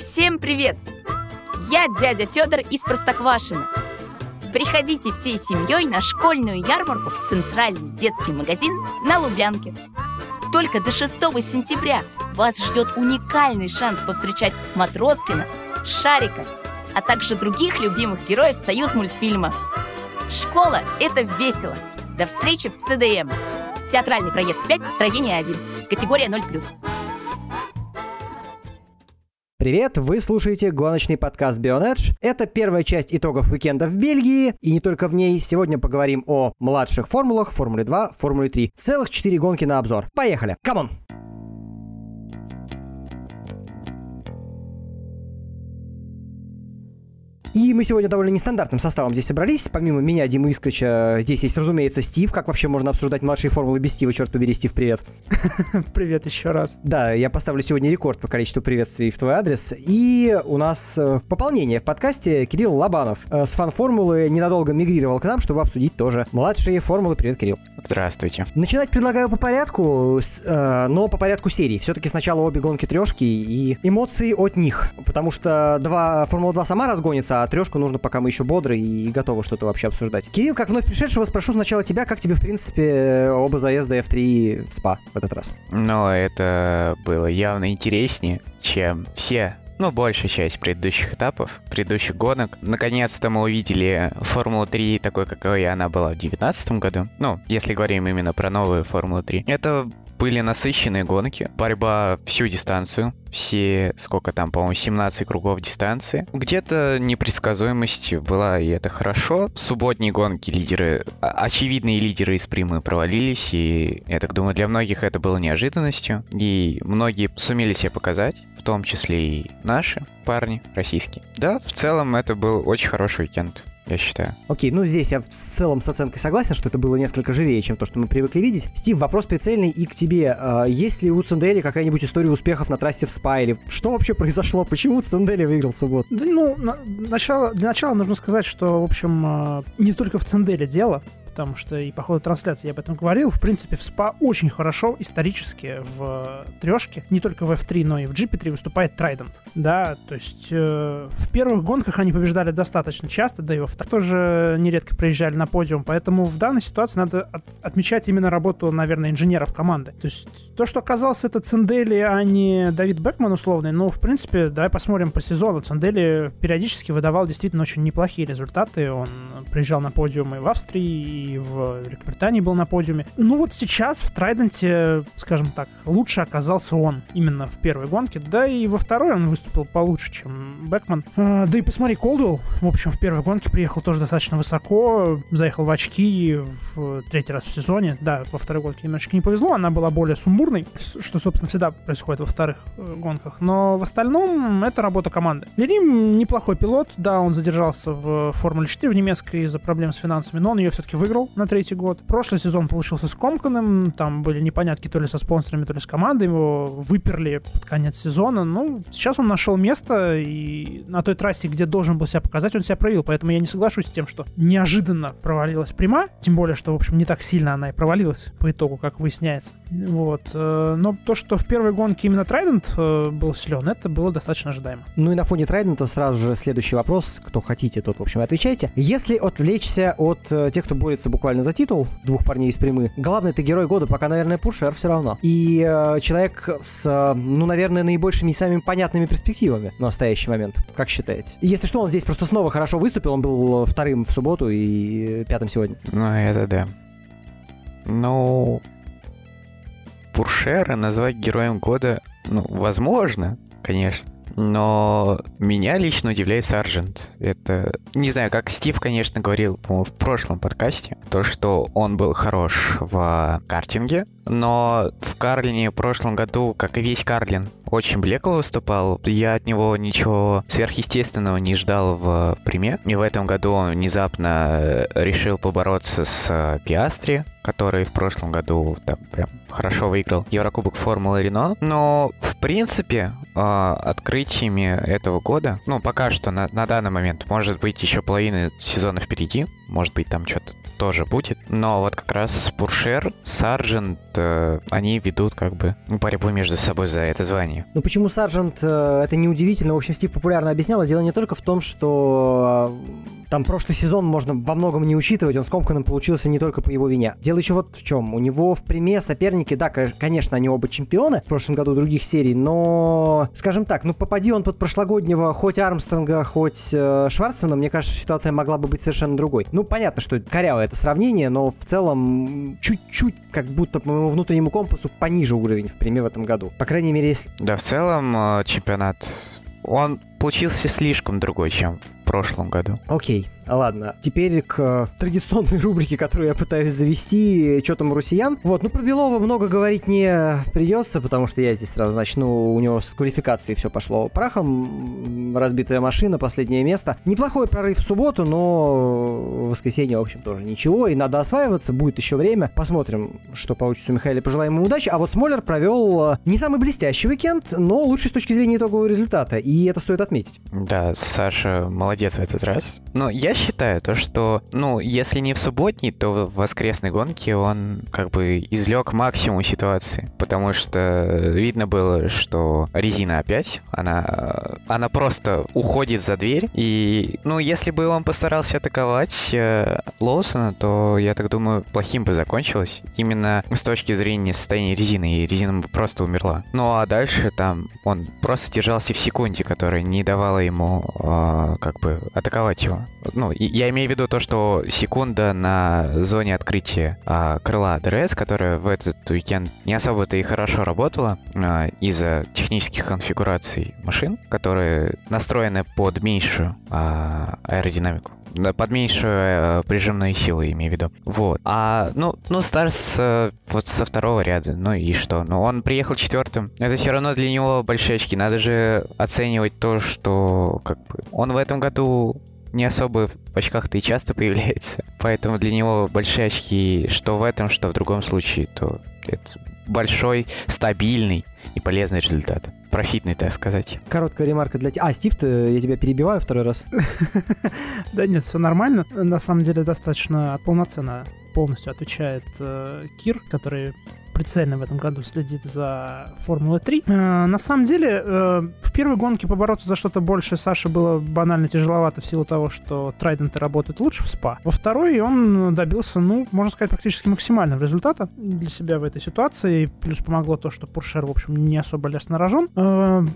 Всем привет! Я дядя Федор из Простоквашино. Приходите всей семьей на школьную ярмарку в центральный детский магазин на Лубянке. Только до 6 сентября вас ждет уникальный шанс повстречать Матроскина, Шарика, а также других любимых героев Союз мультфильма. Школа – это весело. До встречи в ЦДМ. Театральный проезд 5, строение 1. Категория 0+. Привет, вы слушаете гоночный подкаст Bionedge. Это первая часть итогов уикенда в Бельгии, и не только в ней. Сегодня поговорим о младших формулах, Формуле 2, Формуле 3. Целых 4 гонки на обзор. Поехали! Come on! И мы сегодня довольно нестандартным составом здесь собрались. Помимо меня, Димы Искрича, здесь есть, разумеется, Стив. Как вообще можно обсуждать младшие формулы без Стива? Черт побери, Стив, привет. Привет еще раз. Да, я поставлю сегодня рекорд по количеству приветствий в твой адрес. И у нас э, пополнение в подкасте Кирилл Лобанов. Э, с фан-формулы ненадолго мигрировал к нам, чтобы обсудить тоже младшие формулы. Привет, Кирилл. Здравствуйте. Начинать предлагаю по порядку, э, но по порядку серии. Все-таки сначала обе гонки трешки и эмоции от них. Потому что два, Формула 2 сама разгонится, а трешку нужно, пока мы еще бодры и готовы что-то вообще обсуждать. Кирилл, как вновь пришедшего, спрошу сначала тебя, как тебе, в принципе, оба заезда F3 в СПА в этот раз? Но это было явно интереснее, чем все ну, большая часть предыдущих этапов, предыдущих гонок. Наконец-то мы увидели Формулу 3 такой, какой она была в 2019 году. Ну, если говорим именно про новую Формулу 3. Это были насыщенные гонки, борьба всю дистанцию, все, сколько там, по-моему, 17 кругов дистанции. Где-то непредсказуемость была, и это хорошо. Субботние гонки лидеры, а- очевидные лидеры из примы провалились, и я так думаю, для многих это было неожиданностью. И многие сумели себя показать, в том числе и наши парни российские. Да, в целом это был очень хороший уикенд, я считаю. Окей, ну здесь я в целом с оценкой согласен, что это было несколько живее, чем то, что мы привыкли видеть. Стив, вопрос прицельный и к тебе. А, Есть ли у Цендели какая-нибудь история успехов на трассе в СПА? Или что вообще произошло? Почему Цендели выиграл в субботу? Да, ну, на- начало, для начала нужно сказать, что, в общем, э, не только в Ценделе дело, потому что и по ходу трансляции я об этом говорил. В принципе, в СПА очень хорошо исторически в трешке, не только в F3, но и в GP3 выступает Трайдент. Да, то есть э, в первых гонках они побеждали достаточно часто, да и во вторых тоже нередко приезжали на подиум, поэтому в данной ситуации надо от- отмечать именно работу, наверное, инженеров команды. То есть то, что оказался это Цендели, а не Давид Бекман условный, ну, в принципе, давай посмотрим по сезону. Цендели периодически выдавал действительно очень неплохие результаты. Он приезжал на подиумы в Австрии, и в Великобритании был на подиуме. Ну вот сейчас в Трайденте, скажем так, лучше оказался он именно в первой гонке. Да и во второй он выступил получше, чем Бекман. А, да и посмотри, Колдуэлл, в общем, в первой гонке приехал тоже достаточно высоко, заехал в очки в третий раз в сезоне. Да, во второй гонке немножечко не повезло, она была более сумбурной, что, собственно, всегда происходит во вторых э, гонках. Но в остальном это работа команды. Лерим неплохой пилот, да, он задержался в Формуле 4 в немецкой из-за проблем с финансами, но он ее все-таки выиграл на третий год. Прошлый сезон получился скомканным, там были непонятки то ли со спонсорами, то ли с командой, его выперли под конец сезона. Ну, сейчас он нашел место, и на той трассе, где должен был себя показать, он себя проявил, поэтому я не соглашусь с тем, что неожиданно провалилась пряма, тем более, что, в общем, не так сильно она и провалилась по итогу, как выясняется. Вот. э, Но то, что в первой гонке именно Трайдент э, был силен, это было достаточно ожидаемо. Ну и на фоне Трайдента сразу же следующий вопрос. Кто хотите, тот, в общем, отвечайте. Если отвлечься от э, тех, кто борется буквально за титул, двух парней из прямы, главный ты герой года, пока, наверное, Пуршер все равно. И э, человек с, э, ну, наверное, наибольшими и самыми понятными перспективами на настоящий момент. Как считаете? И Если что, он здесь просто снова хорошо выступил. Он был вторым в субботу и пятым сегодня. Ну, это да. Ну, Пуршера назвать героем года, ну, возможно, конечно. Но меня лично удивляет Саржент. Это, не знаю, как Стив, конечно, говорил, по-моему, в прошлом подкасте, то, что он был хорош в картинге, но в Карлине в прошлом году, как и весь Карлин, очень блекло выступал. Я от него ничего сверхъестественного не ждал в приме. И в этом году он внезапно э, решил побороться с э, Пиастри, который в прошлом году там прям хорошо выиграл Еврокубок Формулы Рено. Но, в принципе, э, открытиями этого года, ну, пока что на, на данный момент, может быть, еще половина сезона впереди, может быть, там что-то тоже будет. Но вот как раз Пуршер, Сарджент, э, они ведут как бы борьбу между собой за это звание. Ну почему Сарджент, э, это неудивительно. В общем, Стив популярно объяснял. Дело не только в том, что э, там прошлый сезон можно во многом не учитывать, он скомканным получился не только по его вине. Дело еще вот в чем. У него в приме соперники, да, конечно, они оба чемпионы в прошлом году других серий, но, скажем так, ну попади он под прошлогоднего хоть Армстронга, хоть э, Шварцмана, мне кажется, ситуация могла бы быть совершенно другой. Ну, понятно, что корявое это сравнение, но в целом чуть-чуть как будто по моему внутреннему компасу пониже уровень в приме в этом году. По крайней мере, если... Да, в целом э, чемпионат, он получился слишком другой, чем прошлом году. Окей. Ладно, теперь к традиционной рубрике, которую я пытаюсь завести, что там у россиян. Вот, ну про Белова много говорить не придется, потому что я здесь сразу начну, у него с квалификацией все пошло прахом, разбитая машина, последнее место. Неплохой прорыв в субботу, но в воскресенье, в общем, тоже ничего, и надо осваиваться, будет еще время. Посмотрим, что получится у Михаила, пожелаем ему удачи. А вот Смолер провел э, не самый блестящий уикенд, но лучший с точки зрения итогового результата, и это стоит отметить. Да, Саша молодец в этот раз. Но я считаю то, что, ну, если не в субботней, то в воскресной гонке он как бы излег максимум ситуации. Потому что видно было, что резина опять, она, она просто уходит за дверь. И, ну, если бы он постарался атаковать э, Лоусона, то, я так думаю, плохим бы закончилось. Именно с точки зрения состояния резины. И резина бы просто умерла. Ну, а дальше там он просто держался в секунде, которая не давала ему э, как бы атаковать его. Ну, я имею в виду то, что секунда на зоне открытия а, крыла ДРС, которая в этот уикенд не особо-то и хорошо работала а, из-за технических конфигураций машин, которые настроены под меньшую а, аэродинамику под меньшую э, прижимную силу, имею в виду. Вот. А, ну, ну, старт с э, вот со второго ряда, ну и что? Ну, он приехал четвертым. Это все равно для него большие очки. Надо же оценивать то, что как бы он в этом году не особо в очках-то и часто появляется. Поэтому для него большие очки, что в этом, что в другом случае, то это большой, стабильный и полезный результат. Профитный, так сказать. Короткая ремарка для тебя. А, Стив, ты, я тебя перебиваю второй раз. Да нет, все нормально. На самом деле достаточно полноценно полностью отвечает э, Кир, который прицельно в этом году следит за Формулой 3. Э, на самом деле, э, в первой гонке побороться за что-то больше Саше было банально тяжеловато в силу того, что Трайденты работают лучше в СПА. Во второй он добился, ну, можно сказать, практически максимального результата для себя в этой ситуации. Плюс помогло то, что Пуршер, в общем, не особо лез на рожон, э,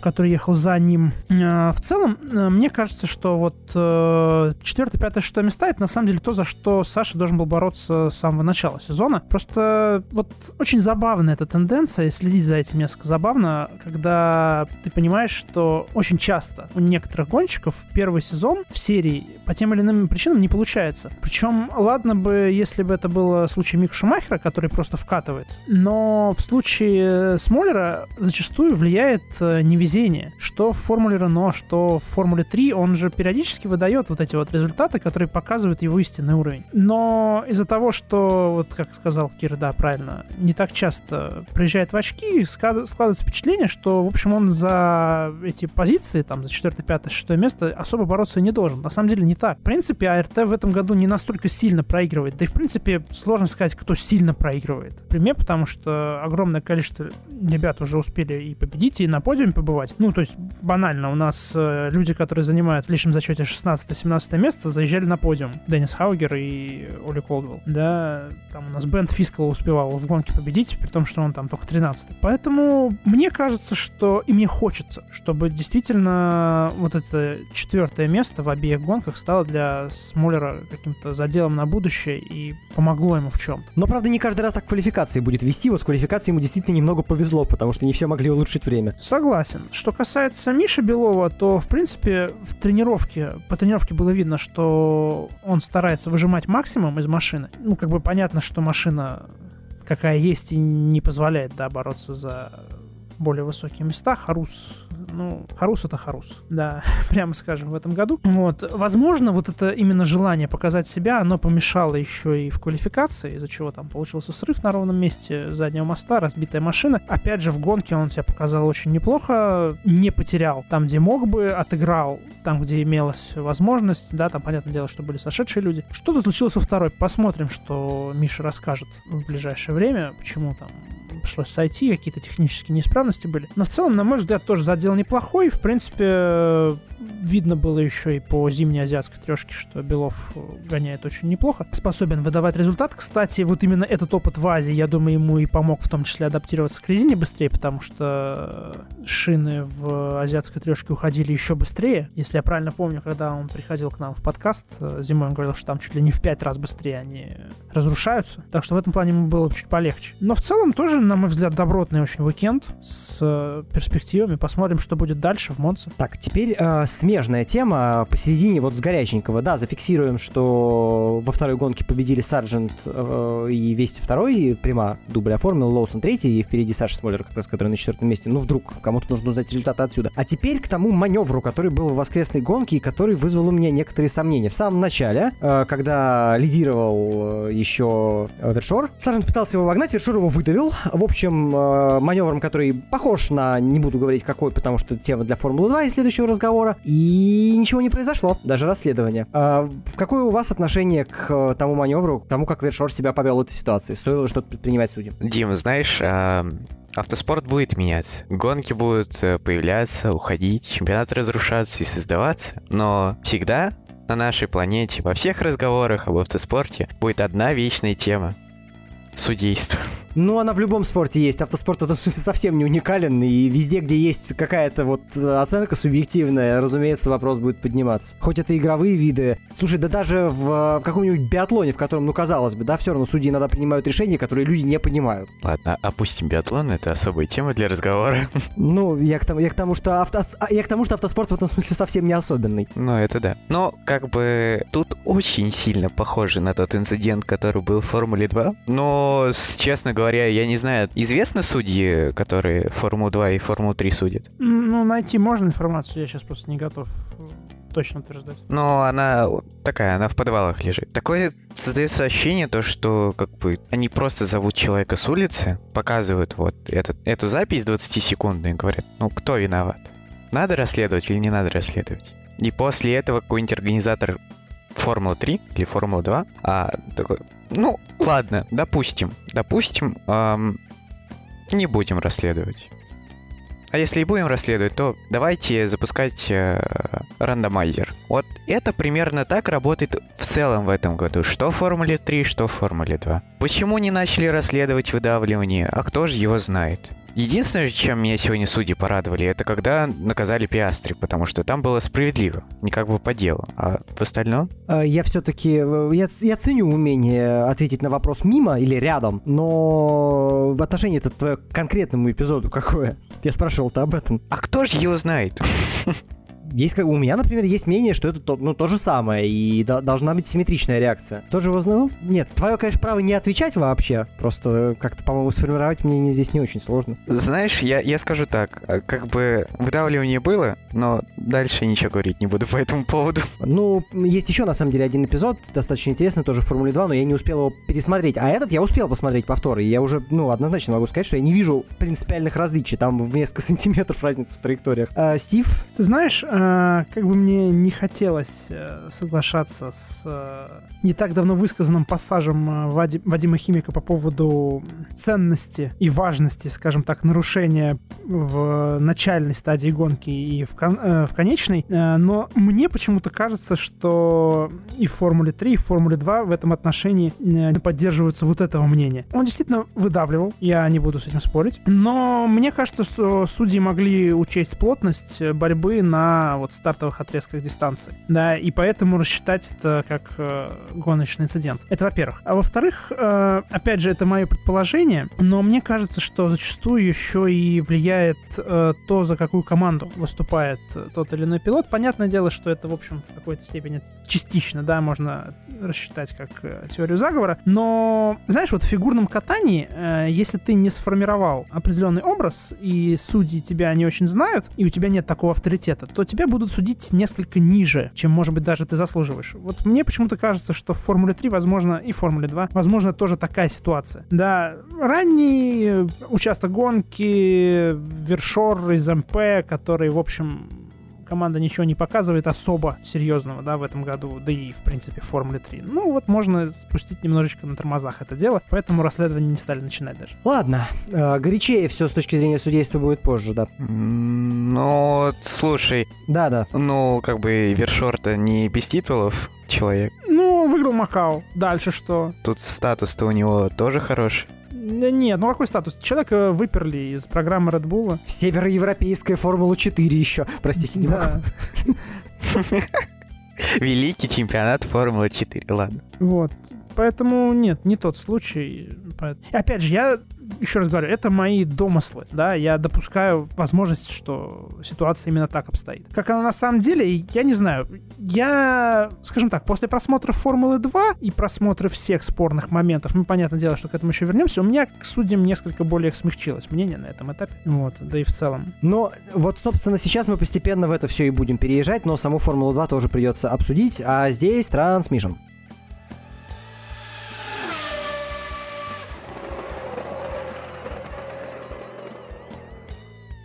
который ехал за ним. Э, в целом, э, мне кажется, что вот э, 4, 5, 6 места это на самом деле то, за что Саша должен был бороться с самого начала сезона. Просто вот очень забавная эта тенденция, и следить за этим несколько забавно, когда ты понимаешь, что очень часто у некоторых гонщиков первый сезон в серии по тем или иным причинам не получается. Причем, ладно бы, если бы это было случай Мика Шумахера, который просто вкатывается, но в случае Смоллера зачастую влияет э, невезение. Что в Формуле Рено, что в Формуле 3, он же периодически выдает вот эти вот результаты, которые показывают его истинный уровень. Но из-за того, что, вот как сказал Кир, да, правильно, не так часто приезжает в очки, складывается впечатление, что, в общем, он за эти позиции, там, за 4, 5, 6 место особо бороться не должен. На самом деле не так. В принципе, АРТ в этом году не настолько сильно проигрывает. Да и, в принципе, сложно сказать, кто сильно проигрывает. Пример, потому что огромное количество ребят уже успели и победить, и на подиуме побывать. Ну, то есть, банально, у нас э, люди, которые занимают в личном зачете 16-17 место, заезжали на подиум. Деннис Хаугер и Оли Колдвелл. Да, там у нас Бенд Фискал успевал в гонке победить, при том, что он там только 13 Поэтому мне кажется, что и мне хочется, чтобы действительно вот это четвертое место в обеих гонках стало для Смоллера каким-то заделом на будущее и помогло ему в чем-то. Но, правда, не каждый раз так квалификации будет вести. Вот с квалификацией ему действительно немного повезло, потому что не все могли улучшить время. Согласен. Что касается Миши Белова, то, в принципе, в тренировке, по тренировке было видно, что он старается выжимать максимум из машины. Ну, как бы понятно, что машина какая есть и не позволяет, да, бороться за более высокие места. Харус, ну, Харус это Харус, да, прямо скажем, в этом году. Вот, возможно, вот это именно желание показать себя, оно помешало еще и в квалификации, из-за чего там получился срыв на ровном месте заднего моста, разбитая машина. Опять же, в гонке он себя показал очень неплохо, не потерял там, где мог бы, отыграл там, где имелась возможность, да, там, понятное дело, что были сошедшие люди. Что-то случилось во второй, посмотрим, что Миша расскажет в ближайшее время, почему там пришлось сойти, какие-то технические неисправности были. Но в целом, на мой взгляд, тоже задел неплохой. В принципе, видно было еще и по зимней азиатской трешке, что Белов гоняет очень неплохо. Способен выдавать результат. Кстати, вот именно этот опыт в Азии, я думаю, ему и помог в том числе адаптироваться к резине быстрее, потому что шины в азиатской трешке уходили еще быстрее. Если я правильно помню, когда он приходил к нам в подкаст зимой, он говорил, что там чуть ли не в пять раз быстрее они разрушаются. Так что в этом плане ему было чуть полегче. Но в целом тоже, на мой взгляд, добротный очень уикенд с перспективами. Посмотрим, что будет дальше в Монце. Так, теперь э, смежная тема посередине вот с горяченького. Да, зафиксируем, что во второй гонке победили Сарджент э, и Вести второй, Прима дубль оформил, Лоусон третий, и впереди Саша Смолер, как раз, который на четвертом месте. Ну, вдруг кому-то нужно узнать результаты отсюда. А теперь к тому маневру, который был в воскресной гонке и который вызвал у меня некоторые сомнения. В самом начале, э, когда лидировал э, еще Вершор, Сарджент пытался его вогнать, Вершор его выдавил. В общем, э, маневром, который похож на, не буду говорить какой, потому что тема для Формулы 2 и следующего разговора, и ничего не произошло, даже расследование. А, какое у вас отношение к э, тому маневру, к тому, как Вершор себя повел в этой ситуации? Стоило что-то предпринимать судьям? Дим, знаешь, а, автоспорт будет меняться. Гонки будут э, появляться, уходить, чемпионат разрушаться и создаваться, но всегда на нашей планете, во всех разговорах об автоспорте будет одна вечная тема судейство. Ну, она в любом спорте есть. Автоспорт в этом смысле совсем не уникален. И везде, где есть какая-то вот оценка субъективная, разумеется, вопрос будет подниматься. Хоть это игровые виды. Слушай, да даже в, в каком-нибудь биатлоне, в котором, ну, казалось бы, да, все равно судьи иногда принимают решения, которые люди не понимают. Ладно, опустим биатлон, это особая тема для разговора. Ну, я к тому, я к тому, что, авто, а, я к тому, что автоспорт в этом смысле совсем не особенный. Ну, это да. Но, как бы, тут очень сильно похоже на тот инцидент, который был в Формуле 2. Но, честно говоря, я не знаю, известны судьи, которые Формулу 2 и Формулу 3 судят? Ну, найти можно информацию, я сейчас просто не готов точно утверждать. Но она такая, она в подвалах лежит. Такое создается ощущение, то, что как бы они просто зовут человека с улицы, показывают вот этот, эту запись 20-секундную и говорят, ну кто виноват? Надо расследовать или не надо расследовать? И после этого какой-нибудь организатор Формула 3 или Формула 2 а, такой, ну, ладно, допустим, допустим, эм, не будем расследовать. А если и будем расследовать, то давайте запускать э, рандомайзер. Вот это примерно так работает в целом в этом году. Что в Формуле 3, что в Формуле 2. Почему не начали расследовать выдавливание? А кто же его знает? Единственное, чем меня сегодня судьи порадовали, это когда наказали Пиастри, потому что там было справедливо, не как бы по делу. А в остальном? А, я все-таки, э, я, я ценю умение ответить на вопрос мимо или рядом, но в отношении это твое конкретному эпизоду какое? Я спрашивал-то об этом. А кто же его знает? есть, у меня, например, есть мнение, что это то, ну, то же самое, и до, должна быть симметричная реакция. Тоже его знал? Нет, твое, конечно, право не отвечать вообще, просто как-то, по-моему, сформировать мнение здесь не очень сложно. Знаешь, я, я скажу так, а, как бы выдавливание было, но дальше ничего говорить не буду по этому поводу. Ну, есть еще, на самом деле, один эпизод, достаточно интересный, тоже в Формуле 2, но я не успел его пересмотреть, а этот я успел посмотреть повтор, и я уже, ну, однозначно могу сказать, что я не вижу принципиальных различий, там в несколько сантиметров разницы в траекториях. А, Стив? Ты знаешь, а, как бы мне не хотелось э, соглашаться с э, не так давно высказанным пассажем э, Вади, Вадима Химика по поводу ценности и важности, скажем так, нарушения в начальной стадии гонки и в, кон, э, в конечной, э, но мне почему-то кажется, что и в Формуле 3, и в Формуле 2 в этом отношении э, поддерживаются вот этого мнения. Он действительно выдавливал, я не буду с этим спорить, но мне кажется, что судьи могли учесть плотность борьбы на вот стартовых отрезках дистанции. Да, и поэтому рассчитать это как э, гоночный инцидент. Это во-первых. А во-вторых, э, опять же, это мое предположение, но мне кажется, что зачастую еще и влияет э, то, за какую команду выступает э, тот или иной пилот. Понятное дело, что это, в общем, в какой-то степени частично, да, можно рассчитать как э, теорию заговора. Но, знаешь, вот в фигурном катании, э, если ты не сформировал определенный образ, и судьи тебя не очень знают, и у тебя нет такого авторитета, то тебя будут судить несколько ниже, чем, может быть, даже ты заслуживаешь. Вот мне почему-то кажется, что в Формуле 3, возможно, и в Формуле 2, возможно, тоже такая ситуация. Да, ранний участок гонки, Вершор из МП, который, в общем, команда ничего не показывает особо серьезного, да, в этом году, да и, в принципе, в Формуле 3. Ну, вот можно спустить немножечко на тормозах это дело, поэтому расследование не стали начинать даже. Ладно, э, горячее все с точки зрения судейства будет позже, да. Ну, слушай, Да-да. ну, как бы Вершор-то не без титулов человек. Ну, выиграл Макао. Дальше что? Тут статус-то у него тоже хороший. Нет, ну какой статус? Человека выперли из программы Red Bull. Североевропейская Формула 4 еще. Простите, не могу. Великий чемпионат Формулы 4, ладно. Вот. Поэтому нет, не тот случай. Опять же, я еще раз говорю, это мои домыслы, да, я допускаю возможность, что ситуация именно так обстоит. Как она на самом деле, я не знаю. Я, скажем так, после просмотра Формулы 2 и просмотра всех спорных моментов, ну, понятное дело, что к этому еще вернемся, у меня к судьям несколько более смягчилось мнение на этом этапе. Вот, да и в целом. Но вот, собственно, сейчас мы постепенно в это все и будем переезжать, но саму Формулу-2 тоже придется обсудить, а здесь трансмишн.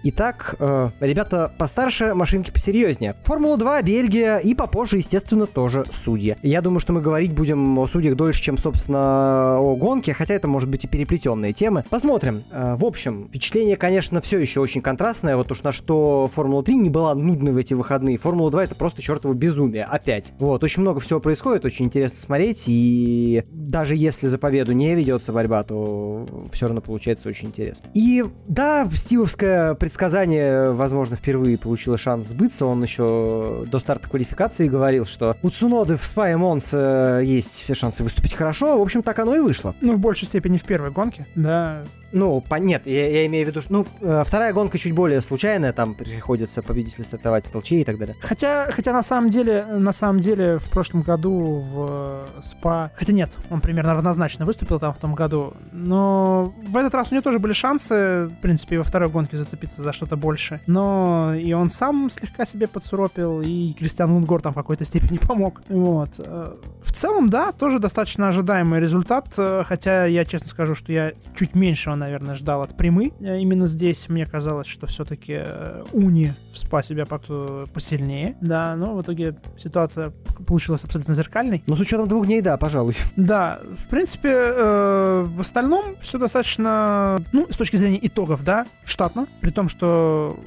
Итак, э, ребята постарше, машинки посерьезнее. Формула-2, Бельгия и попозже, естественно, тоже судьи. Я думаю, что мы говорить будем о судьях дольше, чем, собственно, о гонке, хотя это может быть и переплетенные темы. Посмотрим. Э, в общем, впечатление, конечно, все еще очень контрастное. Вот уж на что Формула-3 не была нудной в эти выходные. Формула-2 это просто чертово безумие. Опять. Вот, очень много всего происходит, очень интересно смотреть. И даже если за победу не ведется борьба, то все равно получается очень интересно. И да, стивовское предсказание, возможно, впервые получило шанс сбыться. Он еще до старта квалификации говорил, что у Цуноды в Спа и Монс есть все шансы выступить хорошо. В общем, так оно и вышло. Ну, в большей степени в первой гонке, да. Ну, по- нет, я, я имею в виду, что ну, э, вторая гонка чуть более случайная, там приходится победителю стартовать в толче и так далее. Хотя, хотя на самом деле, на самом деле, в прошлом году в э, СПА, хотя нет, он примерно равнозначно выступил там в том году, но в этот раз у него тоже были шансы, в принципе, во второй гонке зацепиться за что-то больше. Но и он сам слегка себе подсуропил, и Кристиан Лунгор там в какой-то степени помог. Вот. Э, В целом, да, тоже достаточно ожидаемый результат, хотя я честно скажу, что я чуть меньшего, наверное, ждал от прямы. Э, Именно здесь мне казалось, что все-таки Уни в СПА себя как-то посильнее. Да, но в итоге ситуация получилась абсолютно зеркальной. Но с учетом двух дней, да, пожалуй. Да, в принципе, э, в остальном все достаточно, ну, с точки зрения итогов, да, штатно. При том, что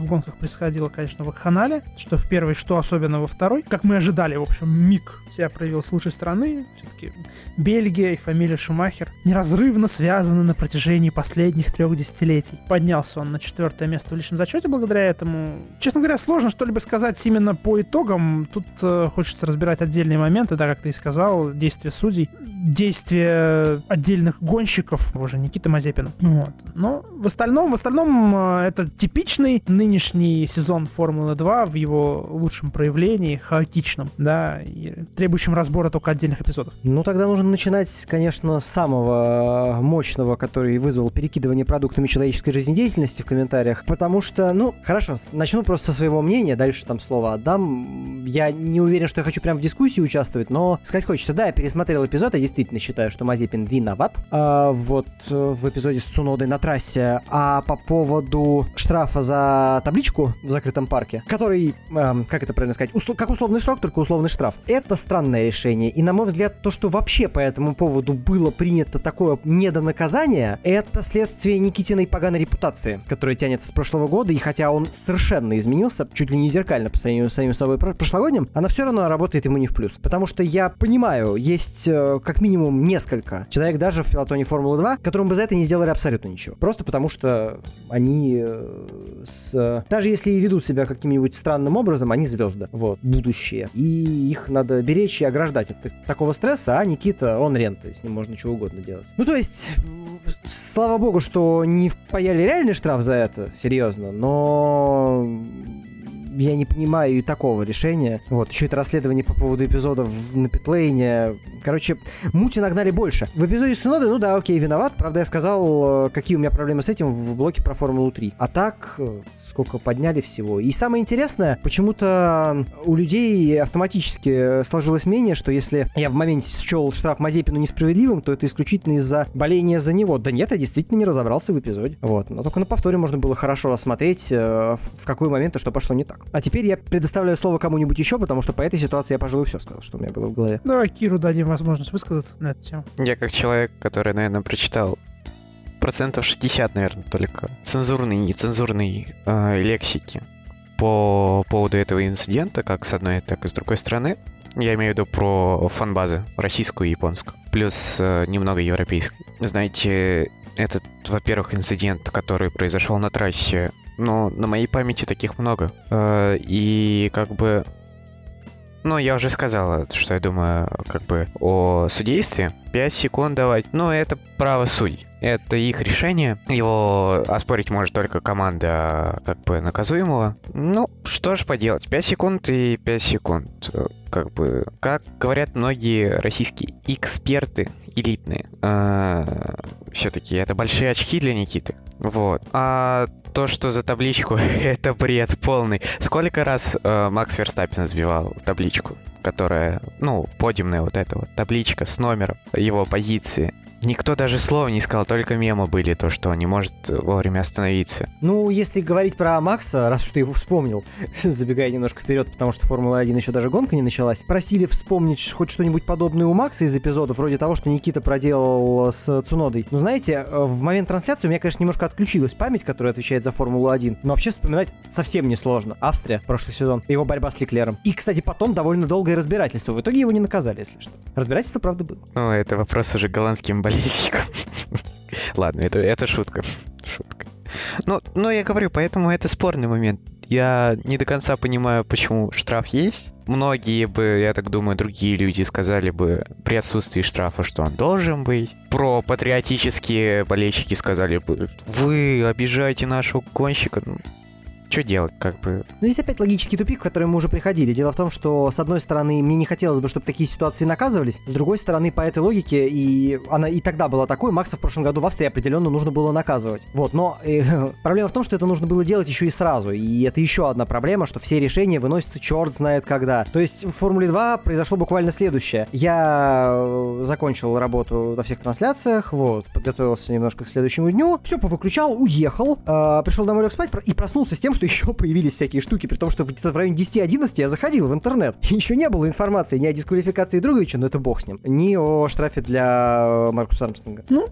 в гонках происходило, конечно, в вакханале, что в первой, что особенно во второй. Как мы ожидали, в общем, Мик себя проявил с лучшей стороны. Все-таки Бельгия и фамилия Шумахер неразрывно связаны на протяжении последних трех десятилетий. Поднялся он на четвертое место в личном зачете благодаря этому. Честно говоря, сложно что-либо сказать именно по итогам. Тут э, хочется разбирать отдельные моменты, да, как ты и сказал, действия судей, действия отдельных гонщиков, уже Никита Мазепина. Вот. Но в остальном, в остальном э, это типичный нынешний сезон Формулы 2 в его лучшем проявлении, хаотичном, да, требующем разбора только отдельных эпизодов. Ну, тогда нужно начинать, конечно, с самого мощного, который вызвал перекидывание продуктами человеческой жизнедеятельности в комментариях, потому что, ну, хорошо, начну просто со своего мнения, дальше там слово отдам. Я не уверен, что я хочу прям в дискуссии участвовать, но сказать хочется. Да, я пересмотрел эпизод, я действительно считаю, что Мазепин виноват. А, вот э, в эпизоде с Цунодой на трассе. А по поводу штрафа за табличку в закрытом парке, который, эм, как это правильно сказать, усло- как условный срок, только условный штраф. Это странное решение. И, на мой взгляд, то, что вообще по этому поводу было принято такое недонаказание, это следствие Никитиной поганой репутации, которая тянется с прошлого года. И хотя он совершенно изменился, чуть ли не зеркально по сравнению с самим собой про- прошлогодним, она все равно работает ему не в плюс. Потому что я понимаю, есть э, как минимум несколько человек даже в пилотоне Формулы 2, которым бы за это не сделали абсолютно ничего. Просто потому что они э, с что даже если и ведут себя каким-нибудь странным образом, они звезды, вот, будущее. И их надо беречь и ограждать от такого стресса, а Никита, он рента, с ним можно что угодно делать. Ну, то есть, слава богу, что не впаяли реальный штраф за это, серьезно, но я не понимаю и такого решения. Вот, еще это расследование по поводу эпизодов на Питлейне. Короче, мути нагнали больше. В эпизоде Суноды, ну да, окей, виноват. Правда, я сказал, э, какие у меня проблемы с этим в блоке про Формулу 3. А так, э, сколько подняли всего. И самое интересное, почему-то у людей автоматически сложилось мнение, что если я в моменте счел штраф Мазепину несправедливым, то это исключительно из-за боления за него. Да нет, я действительно не разобрался в эпизоде. Вот. Но только на повторе можно было хорошо рассмотреть, э, в какой момент и что пошло не так. А теперь я предоставляю слово кому-нибудь еще, потому что по этой ситуации я, пожалуй, все сказал, что у меня было в голове. Давай Киру дадим возможность высказаться на эту тему. Я как человек, который, наверное, прочитал процентов 60, наверное, только цензурной и нецензурной э, лексики по поводу этого инцидента, как с одной, так и с другой стороны. Я имею в виду про фан-базы, российскую и японскую, плюс э, немного европейской. Знаете, этот, во-первых, инцидент, который произошел на трассе но на моей памяти таких много. Э, и как бы... Ну, я уже сказал, что я думаю как бы о судействе. 5 секунд давать, ну, это право судей. Это их решение. Его оспорить может только команда как бы наказуемого. Ну, что ж поделать. 5 секунд и 5 секунд. Как бы, как говорят многие российские эксперты элитные, э, все-таки это большие очки для Никиты. Вот. А то, что за табличку, это бред полный. Сколько раз э, Макс Верстаппин сбивал табличку, которая, ну, подиумная вот эта вот табличка с номером его позиции. Никто даже слова не сказал, только мемы были, то, что он не может вовремя остановиться. Ну, если говорить про Макса, раз ты его вспомнил, забегая немножко вперед, потому что Формула-1 еще даже гонка не началась, просили вспомнить хоть что-нибудь подобное у Макса из эпизодов, вроде того, что Никита проделал с Цунодой. Ну, знаете, в момент трансляции у меня, конечно, немножко отключилась память, которая отвечает за Формулу-1, но вообще вспоминать совсем несложно. Австрия, прошлый сезон, его борьба с Леклером. И, кстати, потом довольно долгое разбирательство. В итоге его не наказали, если что. Разбирательство, правда, было. Ну, это вопрос уже голландским болельщикам. Ладно, это, это шутка. Шутка. Ну, ну, я говорю, поэтому это спорный момент. Я не до конца понимаю, почему штраф есть. Многие бы, я так думаю, другие люди сказали бы при отсутствии штрафа, что он должен быть. Про патриотические болельщики сказали бы, вы обижаете нашего гонщика что делать, как бы? Ну, здесь опять логический тупик, в который мы уже приходили. Дело в том, что, с одной стороны, мне не хотелось бы, чтобы такие ситуации наказывались, с другой стороны, по этой логике, и она и тогда была такой, Макса в прошлом году в Австрии определенно нужно было наказывать. Вот, но э, проблема в том, что это нужно было делать еще и сразу, и это еще одна проблема, что все решения выносятся черт знает когда. То есть в Формуле 2 произошло буквально следующее. Я э, закончил работу на всех трансляциях, вот, подготовился немножко к следующему дню, все повыключал, уехал, э, пришел домой лег спать и проснулся с тем, что еще появились всякие штуки, при том, что где-то в районе 10-11 я заходил в интернет. Еще не было информации ни о дисквалификации Друговича, но это бог с ним, ни о штрафе для Маркуса Армстронга. Ну,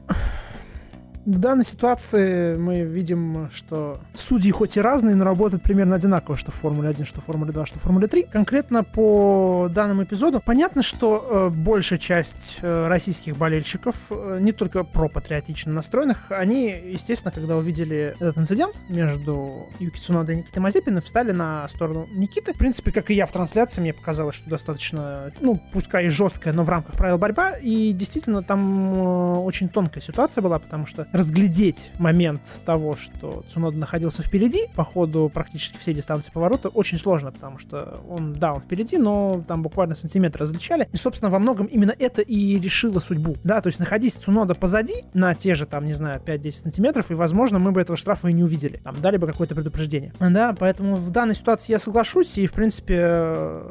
в данной ситуации мы видим, что судьи хоть и разные, но работают примерно одинаково, что в Формуле 1, что в Формуле 2, что в Формуле 3. Конкретно по данному эпизоду понятно, что э, большая часть э, российских болельщиков, э, не только про-патриотично настроенных, они, естественно, когда увидели этот инцидент между Юки Цунодой и Никитой Мазепиным, встали на сторону Никиты. В принципе, как и я в трансляции, мне показалось, что достаточно, ну, пускай и жесткая, но в рамках правил борьба. И действительно, там э, очень тонкая ситуация была, потому что разглядеть момент того, что Цунода находился впереди по ходу практически всей дистанции поворота, очень сложно, потому что он, да, он впереди, но там буквально сантиметр различали. И, собственно, во многом именно это и решило судьбу. Да, то есть находись Цунода позади на те же, там, не знаю, 5-10 сантиметров, и, возможно, мы бы этого штрафа и не увидели. Там дали бы какое-то предупреждение. Да, поэтому в данной ситуации я соглашусь, и, в принципе,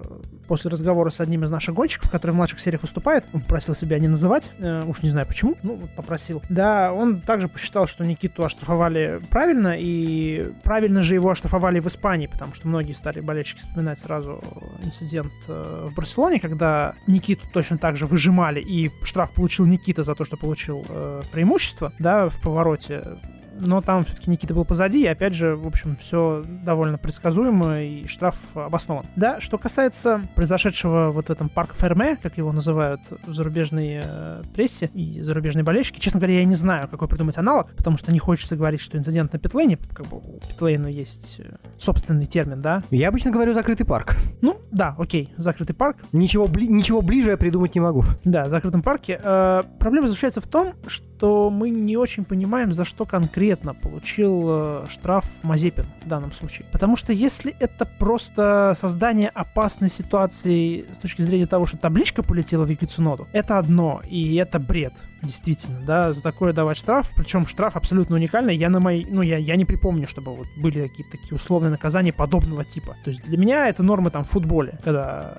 после разговора с одним из наших гонщиков, который в младших сериях выступает, он просил себя не называть, э, уж не знаю почему, ну, попросил. Да, он также посчитал, что Никиту оштрафовали правильно, и правильно же его оштрафовали в Испании, потому что многие стали болельщики вспоминать сразу инцидент э, в Барселоне, когда Никиту точно так же выжимали, и штраф получил Никита за то, что получил э, преимущество, да, в повороте но там все-таки Никита был позади, и опять же, в общем, все довольно предсказуемо, и штраф обоснован. Да, что касается произошедшего вот в этом парк Ферме, как его называют в зарубежной э, прессе и зарубежные болельщики, честно говоря, я не знаю, какой придумать аналог, потому что не хочется говорить, что инцидент на питлейне, как бы у питлейна есть э, собственный термин, да? Я обычно говорю закрытый парк. Ну, да, окей, закрытый парк. Ничего, бли- ничего ближе я придумать не могу. Да, в закрытом парке. Э, проблема заключается в том, что мы не очень понимаем, за что конкретно получил э, штраф Мазепин в данном случае. Потому что если это просто создание опасной ситуации с точки зрения того, что табличка полетела в Юкицуноду, это одно, и это бред действительно, да, за такое давать штраф, причем штраф абсолютно уникальный, я на моей, ну, я, я не припомню, чтобы вот были какие-то такие условные наказания подобного типа. То есть для меня это нормы там в футболе, когда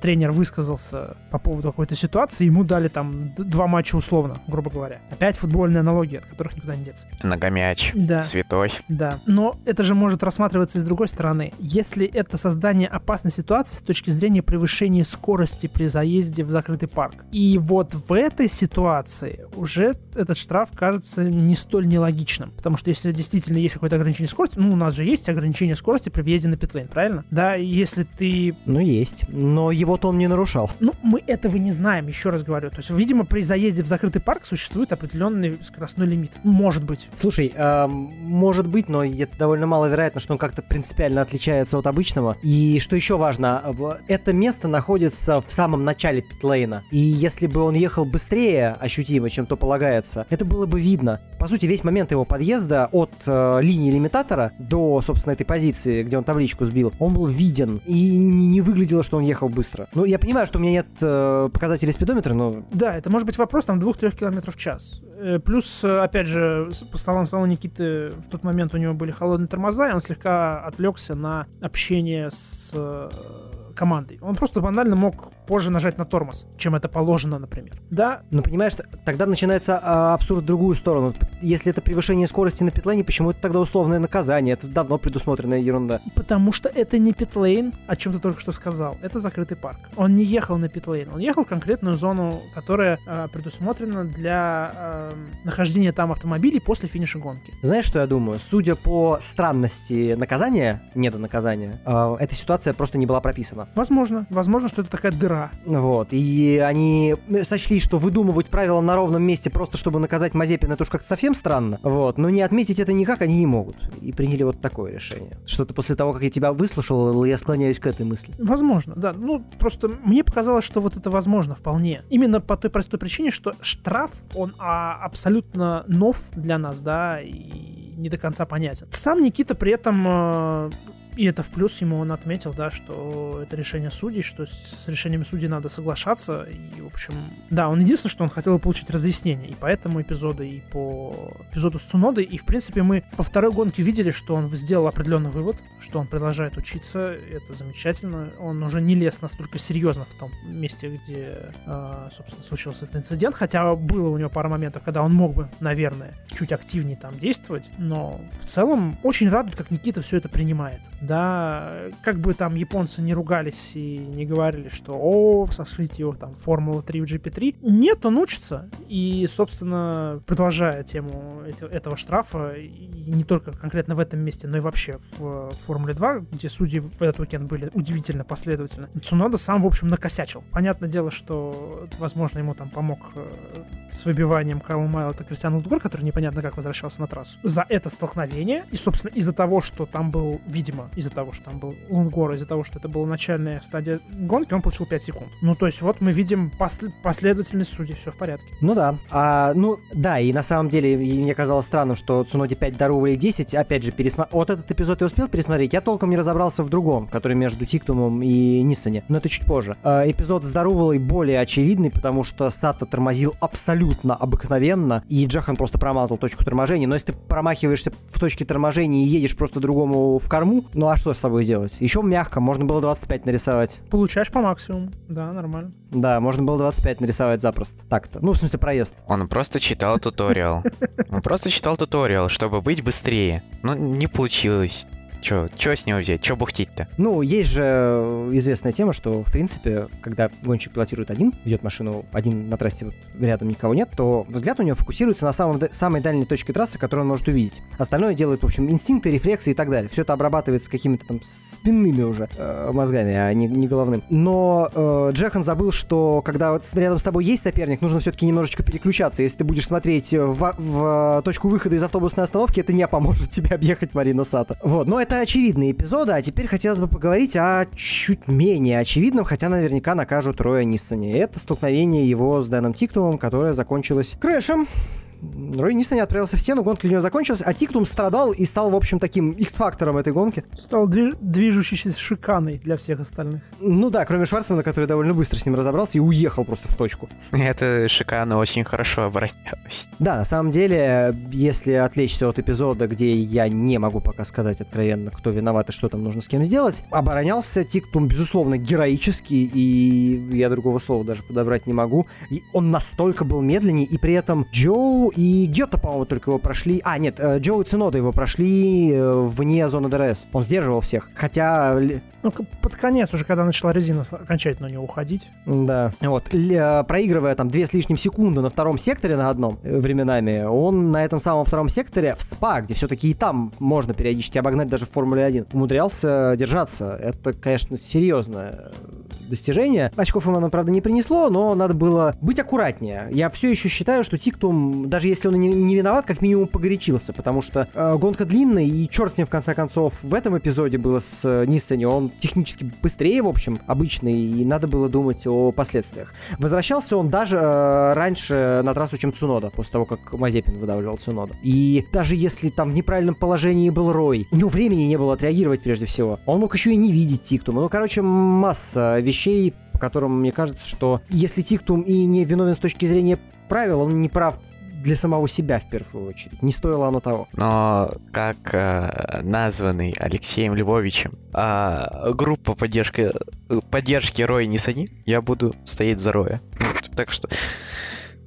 тренер высказался по поводу какой-то ситуации, ему дали там два матча условно, грубо говоря. Опять футбольные аналогии, от которых никуда не деться. Ногомяч. Да. Святой. Да. Но это же может рассматриваться и с другой стороны. Если это создание опасной ситуации с точки зрения превышения скорости при заезде в закрытый парк. И вот в этой ситуации уже этот штраф кажется не столь нелогичным. Потому что если действительно есть какое-то ограничение скорости, ну, у нас же есть ограничение скорости при въезде на питлейн, правильно? Да, если ты Ну, есть. Но его-то он не нарушал. ну, мы этого не знаем, еще раз говорю. То есть, видимо, при заезде в закрытый парк существует определенный скоростной лимит. Может быть. Слушай, эм, может быть, но это довольно маловероятно, что он как-то принципиально отличается от обычного. И что еще важно, в- это место находится в самом начале питлейна. И если бы он ехал быстрее ощутимо, чем то полагается, это было бы видно. По сути, весь момент его подъезда от э, линии лимитатора до, собственно, этой позиции, где он табличку сбил, он был виден. И не не выглядело, что он ехал быстро. Ну, я понимаю, что у меня нет э, показателей спидометра, но Да, это может быть вопрос там 2-3 км в час. Э, Плюс, э, опять же, по словам самого Никиты, в тот момент у него были холодные тормоза, и он слегка отвлекся на общение с э, командой. Он просто банально мог позже нажать на тормоз, чем это положено, например. Да, Ну, понимаешь, тогда начинается а, абсурд в другую сторону. Если это превышение скорости на питлейне, почему это тогда условное наказание? Это давно предусмотренная ерунда. потому что это не питлейн, о чем ты только что сказал. Это закрытый парк. Он не ехал на питлейн, он ехал в конкретную зону, которая э, предусмотрена для э, нахождения там автомобилей после финиша гонки. Знаешь, что я думаю? Судя по странности наказания, не до наказания, а, эта ситуация просто не была прописана. Возможно, возможно, что это такая дыра. Вот, и они сочли, что выдумывать правила на ровном месте просто чтобы наказать Мазепина, это уж как-то совсем странно. Вот, но не отметить это никак они не могут. И приняли вот такое решение. Что-то после того, как я тебя выслушал, я склоняюсь к этой мысли. Возможно, да. Ну, просто мне показалось, что вот это возможно вполне. Именно по той простой причине, что штраф, он а, абсолютно нов для нас, да, и не до конца понятен. Сам Никита при этом э, и это в плюс ему он отметил, да, что это решение судей, что с решениями судей надо соглашаться. И, в общем, да, он единственное, что он хотел получить разъяснение и по этому эпизоду, и по эпизоду с Цунодой. И, в принципе, мы по второй гонке видели, что он сделал определенный вывод, что он продолжает учиться. Это замечательно. Он уже не лез настолько серьезно в том месте, где, э, собственно, случился этот инцидент. Хотя было у него пара моментов, когда он мог бы, наверное, чуть активнее там действовать. Но в целом очень рад, как Никита все это принимает да, как бы там японцы не ругались и не говорили, что о, сошлите его там Формула 3 в GP3. Нет, он учится. И, собственно, продолжая тему этого штрафа, не только конкретно в этом месте, но и вообще в Формуле 2, где судьи в этот уикенд были удивительно последовательны, Цунода сам, в общем, накосячил. Понятное дело, что, возможно, ему там помог э, с выбиванием Карла Майла, это Кристиан Лутгор, который непонятно как возвращался на трассу. За это столкновение, и, собственно, из-за того, что там был, видимо, из-за того, что там был Лунгор, из-за того, что это была начальная стадия гонки, он получил 5 секунд. Ну, то есть вот мы видим посл- последовательность судей, все в порядке. Ну да. А, ну да, и на самом деле мне казалось странным, что Цуноди 5 Дарували 10, опять же, пересма... вот этот эпизод я успел пересмотреть, я толком не разобрался в другом, который между Тиктумом и Ниссане, но это чуть позже. А, эпизод с Дарувалой более очевидный, потому что Сато тормозил абсолютно обыкновенно, и Джахан просто промазал точку торможения, но если ты промахиваешься в точке торможения и едешь просто другому в корму, ну а что с собой делать? Еще мягко, можно было 25 нарисовать. Получаешь по максимуму. Да, нормально. Да, можно было 25 нарисовать запросто. Так-то. Ну, в смысле, проезд. Он просто читал туториал. Он просто читал туториал, чтобы быть быстрее. Но не получилось. Чё, чё с него взять? Чё бухтить-то? Ну, есть же э, известная тема, что, в принципе, когда гонщик пилотирует один, ведет машину один на трассе, вот рядом никого нет, то взгляд у него фокусируется на самом, самой дальней точке трассы, которую он может увидеть. Остальное делает, в общем, инстинкты, рефлексы и так далее. Все это обрабатывается какими-то там спинными уже э, мозгами, а не, не головным. Но э, Джехан забыл, что когда вот рядом с тобой есть соперник, нужно все-таки немножечко переключаться. Если ты будешь смотреть в, в точку выхода из автобусной остановки, это не поможет тебе объехать Марина Сата. Вот, но это очевидные эпизоды, а теперь хотелось бы поговорить о чуть менее очевидном, хотя наверняка накажут Роя Ниссане. Это столкновение его с Дэном Тиктумом, которое закончилось крэшем Рой Нисон не отправился в стену, гонка для него закончилась, а Тиктум страдал и стал, в общем, таким X-фактором этой гонки. Стал дви- движущейся шиканой для всех остальных. Ну да, кроме Шварцмана, который довольно быстро с ним разобрался и уехал просто в точку. Это шикана очень хорошо оборонялась. Да, на самом деле, если отвлечься от эпизода, где я не могу пока сказать откровенно, кто виноват и что там нужно с кем сделать, оборонялся Тиктум, безусловно, героически, и я другого слова даже подобрать не могу. И он настолько был медленнее, и при этом Джоу и Гьотто, по-моему, только его прошли. А, нет, э, Джоу Цинода его прошли э, вне зоны ДРС. Он сдерживал всех. Хотя... Ну, под конец уже, когда начала резина окончательно у него уходить. Да. Вот. Э, проигрывая там две с лишним секунды на втором секторе на одном временами, он на этом самом втором секторе в СПА, где все-таки и там можно периодически обогнать даже в Формуле 1, умудрялся держаться. Это, конечно, серьезное достижение. Очков ему оно, правда, не принесло, но надо было быть аккуратнее. Я все еще считаю, что Тиктум, даже если он не, не виноват, как минимум погорячился, потому что э, гонка длинная, и черт с ним, в конце концов, в этом эпизоде было с э, Ниссани, он технически быстрее, в общем, обычный, и надо было думать о последствиях. Возвращался он даже э, раньше на трассу, чем Цунода, после того, как Мазепин выдавливал Цунода. И даже если там в неправильном положении был Рой, у него времени не было отреагировать прежде всего. Он мог еще и не видеть Тиктума. Ну, короче, масса вещей вещей, по которым мне кажется, что если Тиктум и не виновен с точки зрения правил, он не прав для самого себя в первую очередь. Не стоило оно того. Но как э, названный Алексеем Львовичем э, группа поддержки, поддержки Роя Нисани, я буду стоять за Роя. Так что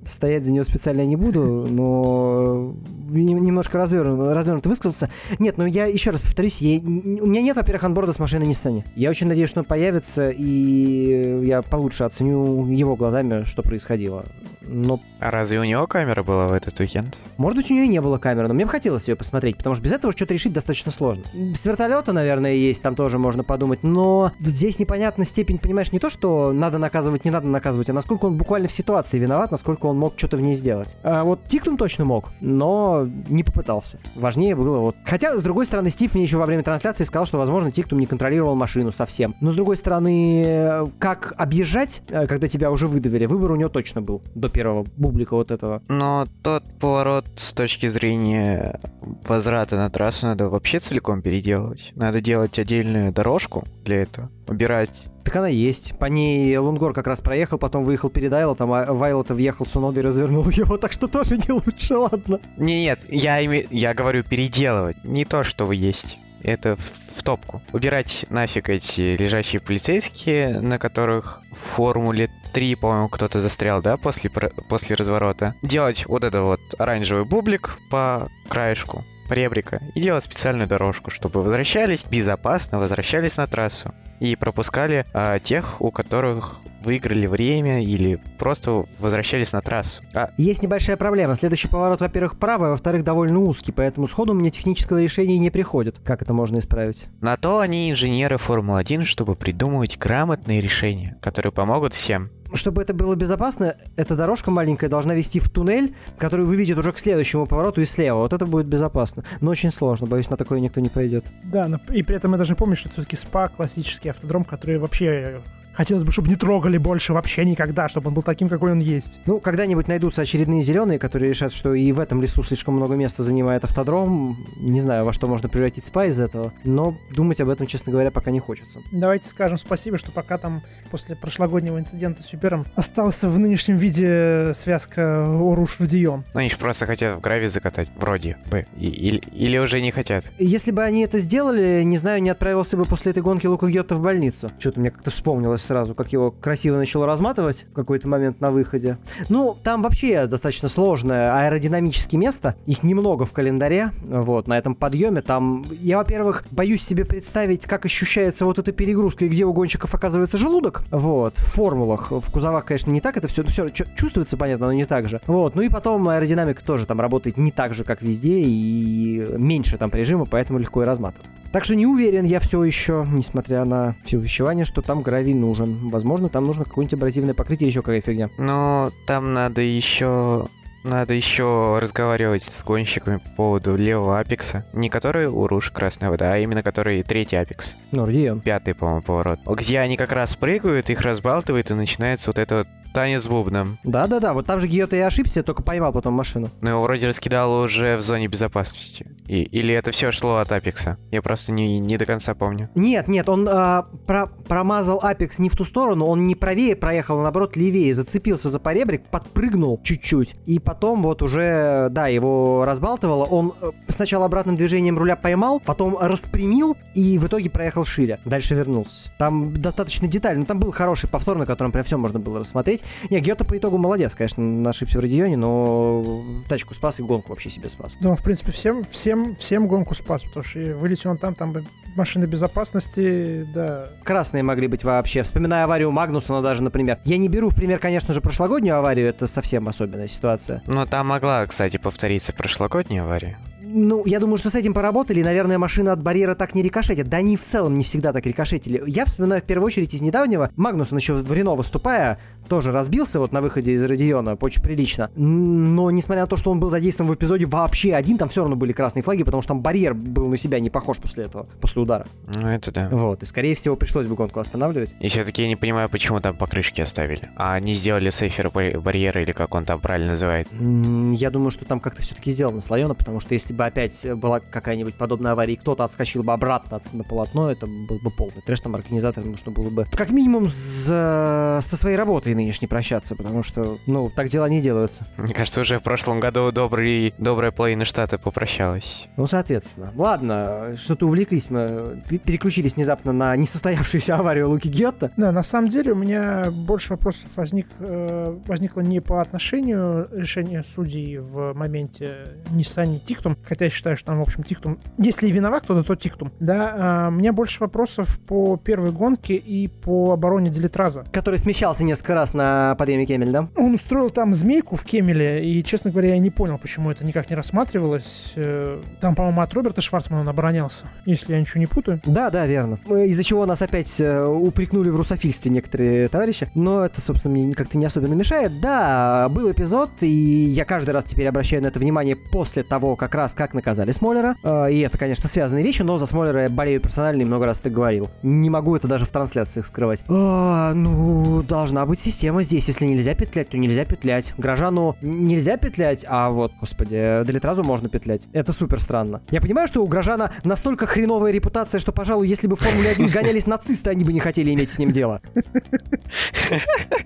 стоять за него специально не буду, но немножко развернуто, развернуто высказался. Нет, ну я еще раз повторюсь, я, у меня нет, во-первых, анборда с машиной Nissan. Я очень надеюсь, что он появится, и я получше оценю его глазами, что происходило. Но... А разве у него камера была в этот уикенд? Может быть, у нее не было камеры, но мне бы хотелось ее посмотреть, потому что без этого что-то решить достаточно сложно. С вертолета, наверное, есть, там тоже можно подумать, но здесь непонятна степень, понимаешь, не то, что надо наказывать, не надо наказывать, а насколько он буквально в ситуации виноват, насколько он мог что-то в ней сделать. А вот Тиктум точно мог, но не попытался. Важнее было вот... Хотя, с другой стороны, Стив мне еще во время трансляции сказал, что, возможно, Тиктум не контролировал машину совсем. Но, с другой стороны, как объезжать, э, когда тебя уже выдавили, выбор у него точно был до первого бублика вот этого. Но тот поворот с точки зрения возврата на трассу надо вообще целиком переделывать. Надо делать отдельную дорожку для этого. Убирать так она есть. По ней Лунгор как раз проехал, потом выехал перед Айлотом, а Вайлота въехал Цунода и развернул его, так что тоже не лучше, ладно. Не, нет, я, име... я говорю переделывать, не то, что вы есть. Это в, топку. Убирать нафиг эти лежащие полицейские, на которых в Формуле 3, по-моему, кто-то застрял, да, после, после разворота. Делать вот это вот оранжевый бублик по краешку ребрика и делать специальную дорожку, чтобы возвращались безопасно, возвращались на трассу и пропускали а, тех, у которых выиграли время или просто возвращались на трассу. А... Есть небольшая проблема. Следующий поворот, во-первых, правый, а во-вторых, довольно узкий, поэтому сходу у меня технического решения не приходит. Как это можно исправить? На то они инженеры Формулы-1, чтобы придумывать грамотные решения, которые помогут всем чтобы это было безопасно, эта дорожка маленькая должна вести в туннель, который выведет уже к следующему повороту и слева. Вот это будет безопасно. Но очень сложно, боюсь, на такое никто не пойдет. Да, и при этом мы должны помнить, что это все-таки СПА, классический автодром, который вообще Хотелось бы, чтобы не трогали больше вообще никогда, чтобы он был таким, какой он есть. Ну, когда-нибудь найдутся очередные зеленые, которые решат, что и в этом лесу слишком много места занимает автодром. Не знаю, во что можно превратить спа из этого, но думать об этом, честно говоря, пока не хочется. Давайте скажем спасибо, что пока там после прошлогоднего инцидента с Юпером остался в нынешнем виде связка Оруш-Родион. Ну, они же просто хотят в гравий закатать, вроде бы. И, или, или уже не хотят. Если бы они это сделали, не знаю, не отправился бы после этой гонки Лука Гетто в больницу. Что-то мне как-то вспомнилось сразу, как его красиво начало разматывать в какой-то момент на выходе. Ну, там вообще достаточно сложное аэродинамическое место. Их немного в календаре, вот, на этом подъеме. Там, я, во-первых, боюсь себе представить, как ощущается вот эта перегрузка и где у гонщиков оказывается желудок. Вот, в формулах. В кузовах, конечно, не так это все, все чувствуется, понятно, но не так же. Вот, ну и потом аэродинамика тоже там работает не так же, как везде, и меньше там прижима, поэтому легко и разматывать. Так что не уверен я все еще, несмотря на все увещевания, что там гравий нужен. Возможно, там нужно какое-нибудь абразивное покрытие или еще какая фигня. Но там надо еще надо еще разговаривать с гонщиками по поводу левого апекса. Не который Уруш Красная Вода, а именно который третий апекс. Ну, где он? Пятый, по-моему, поворот. Где они как раз прыгают, их разбалтывает, и начинается вот это вот танец бубном. Да-да-да, вот там же Гиота и ошибся, только поймал потом машину. Но его вроде раскидало уже в зоне безопасности. И, или это все шло от Апекса? Я просто не, не до конца помню. Нет, нет, он а, про, промазал Апекс не в ту сторону, он не правее проехал, а наоборот левее, зацепился за поребрик, подпрыгнул чуть-чуть, и потом вот уже, да, его разбалтывало. Он э, сначала обратным движением руля поймал, потом распрямил и в итоге проехал шире. Дальше вернулся. Там достаточно детально, там был хороший повтор, на котором прям все можно было рассмотреть посмотреть. Не, Гёта по итогу молодец, конечно, ошибся в Родионе, но тачку спас и гонку вообще себе спас. Да, в принципе, всем, всем, всем гонку спас, потому что вылетел он там, там машины безопасности, да. Красные могли быть вообще. Вспоминая аварию Магнусона даже, например. Я не беру в пример, конечно же, прошлогоднюю аварию, это совсем особенная ситуация. Но там могла, кстати, повториться прошлогодняя авария. Ну, я думаю, что с этим поработали, наверное, машины от барьера так не рикошетят. Да они в целом не всегда так рикошетили. Я вспоминаю в первую очередь из недавнего. Магнус, он еще в Рено выступая, тоже разбился вот на выходе из Родиона, очень прилично. Но, несмотря на то, что он был задействован в эпизоде вообще один, там все равно были красные флаги, потому что там барьер был на себя не похож после этого, после удара. Ну, это да. Вот, и, скорее всего, пришлось бы гонку останавливать. И все-таки я не понимаю, почему там покрышки оставили. А они сделали сейфер барьера, или как он там правильно называет? Я думаю, что там как-то все-таки сделано слоено, потому что если бы опять была какая-нибудь подобная авария, и кто-то отскочил бы обратно на полотно, это был бы полный трэш, там организаторам нужно было бы как минимум за... со своей работой нынешней прощаться, потому что, ну, так дела не делаются. Мне кажется, уже в прошлом году добрый, добрая половина штата попрощалась. Ну, соответственно. Ладно, что-то увлеклись мы, переключились внезапно на несостоявшуюся аварию Луки Гетта. Да, на самом деле у меня больше вопросов возник, э, возникло не по отношению решения судей в моменте Nissan Тиктум, хотя я считаю, что там, в общем, Тиктум, если и виноват кто-то, то Тиктум. Да, э, у меня больше вопросов по первой гонке и по обороне Делитраза. Который смещался несколько раз на подъеме Кемель, да? Он устроил там змейку в Кемеле, и, честно говоря, я не понял, почему это никак не рассматривалось. Э, там, по-моему, от Роберта Шварцмана он оборонялся, если я ничего не путаю. Да, да, верно. Из-за чего нас опять э, упрекнули в русофильстве некоторые товарищи, но это, собственно, мне как-то не особенно мешает. Да, был эпизод, и я каждый раз теперь обращаю на это внимание после того, как раз как наказали Смолера. Э, и это, конечно, связанные вещи, но за Смолера я болею персонально и много раз ты говорил. Не могу это даже в трансляциях скрывать. А, ну, должна быть система здесь. Если нельзя петлять, то нельзя петлять. Грожану нельзя петлять, а вот, господи, Делитразу можно петлять. Это супер странно. Я понимаю, что у Грожана настолько хреновая репутация, что, пожалуй, если бы в Формуле 1 гонялись нацисты, они бы не хотели иметь с ним дело.